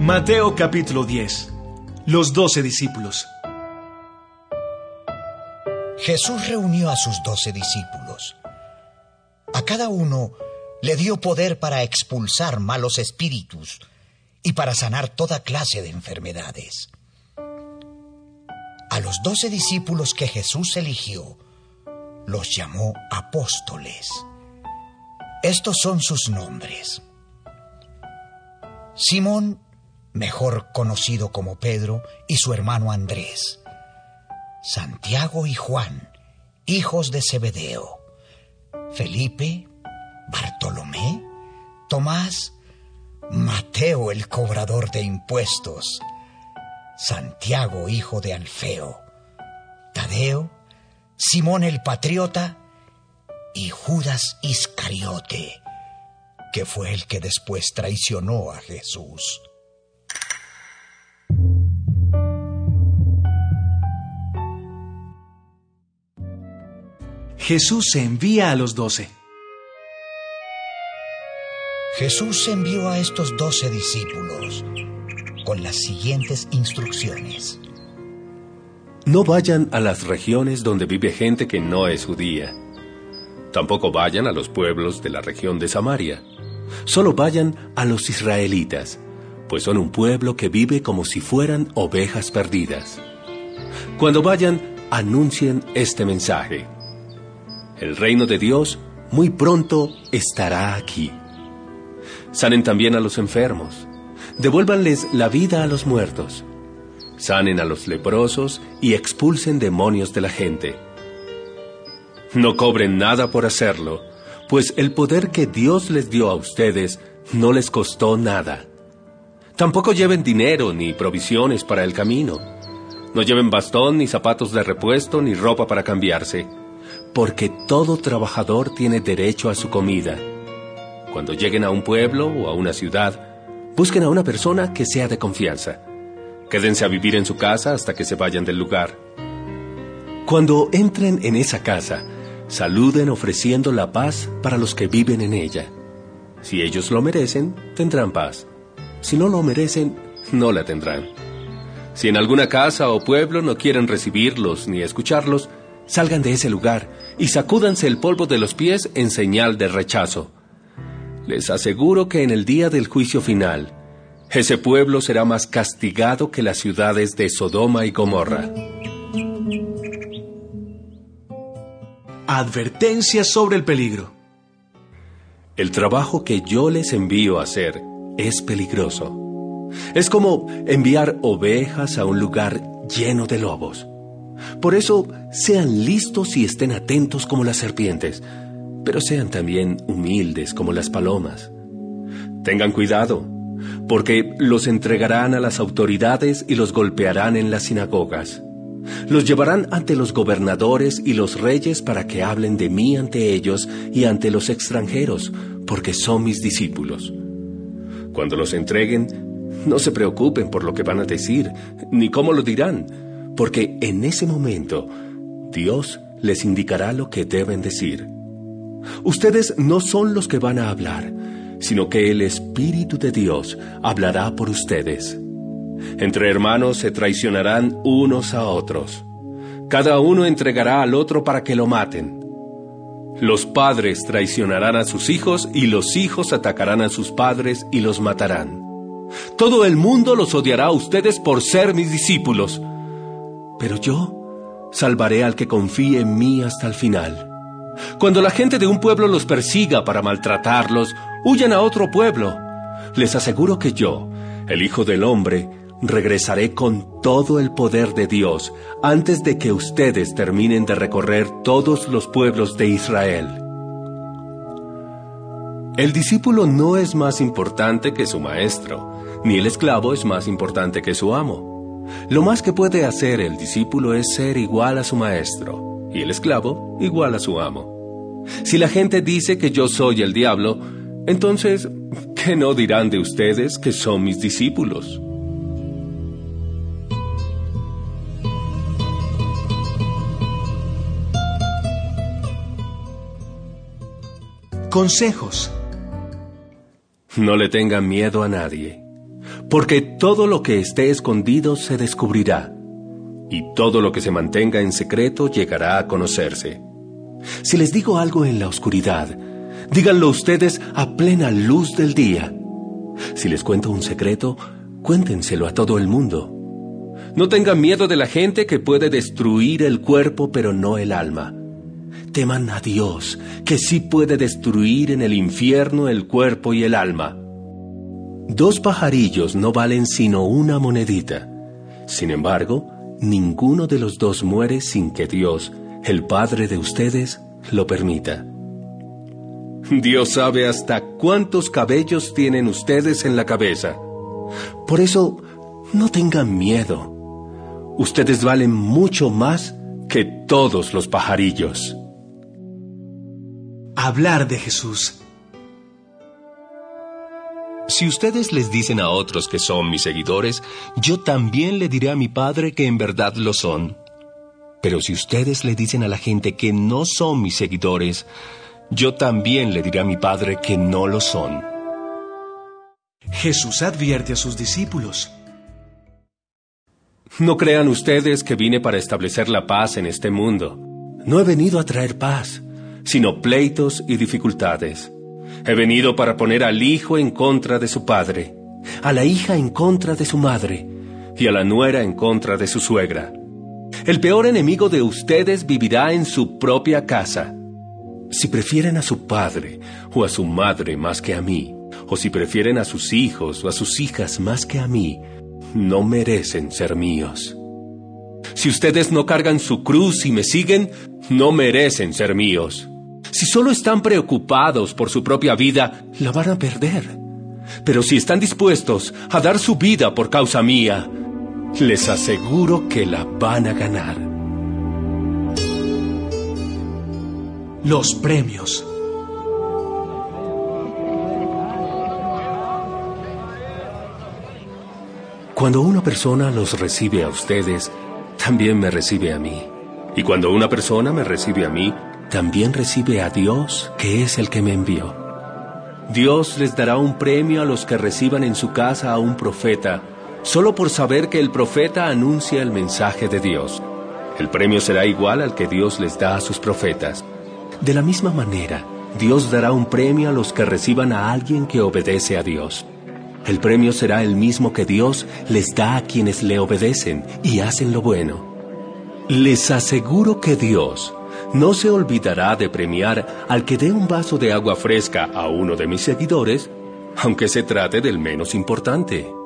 Mateo capítulo 10. Los doce discípulos. Jesús reunió a sus doce discípulos. A cada uno le dio poder para expulsar malos espíritus y para sanar toda clase de enfermedades. A los doce discípulos que Jesús eligió, los llamó apóstoles. Estos son sus nombres. Simón mejor conocido como Pedro, y su hermano Andrés, Santiago y Juan, hijos de Zebedeo, Felipe, Bartolomé, Tomás, Mateo el cobrador de impuestos, Santiago hijo de Alfeo, Tadeo, Simón el patriota y Judas Iscariote, que fue el que después traicionó a Jesús. Jesús envía a los doce. Jesús envió a estos doce discípulos con las siguientes instrucciones. No vayan a las regiones donde vive gente que no es judía. Tampoco vayan a los pueblos de la región de Samaria. Solo vayan a los israelitas, pues son un pueblo que vive como si fueran ovejas perdidas. Cuando vayan, anuncien este mensaje. El reino de Dios muy pronto estará aquí. Sanen también a los enfermos. Devuélvanles la vida a los muertos. Sanen a los leprosos y expulsen demonios de la gente. No cobren nada por hacerlo, pues el poder que Dios les dio a ustedes no les costó nada. Tampoco lleven dinero ni provisiones para el camino. No lleven bastón, ni zapatos de repuesto, ni ropa para cambiarse porque todo trabajador tiene derecho a su comida. Cuando lleguen a un pueblo o a una ciudad, busquen a una persona que sea de confianza. Quédense a vivir en su casa hasta que se vayan del lugar. Cuando entren en esa casa, saluden ofreciendo la paz para los que viven en ella. Si ellos lo merecen, tendrán paz. Si no lo merecen, no la tendrán. Si en alguna casa o pueblo no quieren recibirlos ni escucharlos, salgan de ese lugar y sacúdanse el polvo de los pies en señal de rechazo. Les aseguro que en el día del juicio final, ese pueblo será más castigado que las ciudades de Sodoma y Gomorra. Advertencia sobre el peligro. El trabajo que yo les envío a hacer es peligroso. Es como enviar ovejas a un lugar lleno de lobos. Por eso, sean listos y estén atentos como las serpientes, pero sean también humildes como las palomas. Tengan cuidado, porque los entregarán a las autoridades y los golpearán en las sinagogas. Los llevarán ante los gobernadores y los reyes para que hablen de mí ante ellos y ante los extranjeros, porque son mis discípulos. Cuando los entreguen, no se preocupen por lo que van a decir, ni cómo lo dirán porque en ese momento Dios les indicará lo que deben decir. Ustedes no son los que van a hablar, sino que el Espíritu de Dios hablará por ustedes. Entre hermanos se traicionarán unos a otros. Cada uno entregará al otro para que lo maten. Los padres traicionarán a sus hijos y los hijos atacarán a sus padres y los matarán. Todo el mundo los odiará a ustedes por ser mis discípulos pero yo salvaré al que confíe en mí hasta el final. Cuando la gente de un pueblo los persiga para maltratarlos, huyan a otro pueblo. Les aseguro que yo, el Hijo del Hombre, regresaré con todo el poder de Dios antes de que ustedes terminen de recorrer todos los pueblos de Israel. El discípulo no es más importante que su maestro, ni el esclavo es más importante que su amo. Lo más que puede hacer el discípulo es ser igual a su maestro y el esclavo igual a su amo. Si la gente dice que yo soy el diablo, entonces, ¿qué no dirán de ustedes que son mis discípulos? Consejos. No le tengan miedo a nadie porque todo lo que esté escondido se descubrirá, y todo lo que se mantenga en secreto llegará a conocerse. Si les digo algo en la oscuridad, díganlo ustedes a plena luz del día. Si les cuento un secreto, cuéntenselo a todo el mundo. No tengan miedo de la gente que puede destruir el cuerpo pero no el alma. Teman a Dios, que sí puede destruir en el infierno el cuerpo y el alma. Dos pajarillos no valen sino una monedita. Sin embargo, ninguno de los dos muere sin que Dios, el Padre de ustedes, lo permita. Dios sabe hasta cuántos cabellos tienen ustedes en la cabeza. Por eso, no tengan miedo. Ustedes valen mucho más que todos los pajarillos. Hablar de Jesús. Si ustedes les dicen a otros que son mis seguidores, yo también le diré a mi Padre que en verdad lo son. Pero si ustedes le dicen a la gente que no son mis seguidores, yo también le diré a mi Padre que no lo son. Jesús advierte a sus discípulos. No crean ustedes que vine para establecer la paz en este mundo. No he venido a traer paz, sino pleitos y dificultades. He venido para poner al hijo en contra de su padre, a la hija en contra de su madre y a la nuera en contra de su suegra. El peor enemigo de ustedes vivirá en su propia casa. Si prefieren a su padre o a su madre más que a mí, o si prefieren a sus hijos o a sus hijas más que a mí, no merecen ser míos. Si ustedes no cargan su cruz y me siguen, no merecen ser míos. Si solo están preocupados por su propia vida, la van a perder. Pero si están dispuestos a dar su vida por causa mía, les aseguro que la van a ganar. Los premios. Cuando una persona los recibe a ustedes, también me recibe a mí. Y cuando una persona me recibe a mí, también recibe a Dios, que es el que me envió. Dios les dará un premio a los que reciban en su casa a un profeta, solo por saber que el profeta anuncia el mensaje de Dios. El premio será igual al que Dios les da a sus profetas. De la misma manera, Dios dará un premio a los que reciban a alguien que obedece a Dios. El premio será el mismo que Dios les da a quienes le obedecen y hacen lo bueno. Les aseguro que Dios no se olvidará de premiar al que dé un vaso de agua fresca a uno de mis seguidores, aunque se trate del menos importante.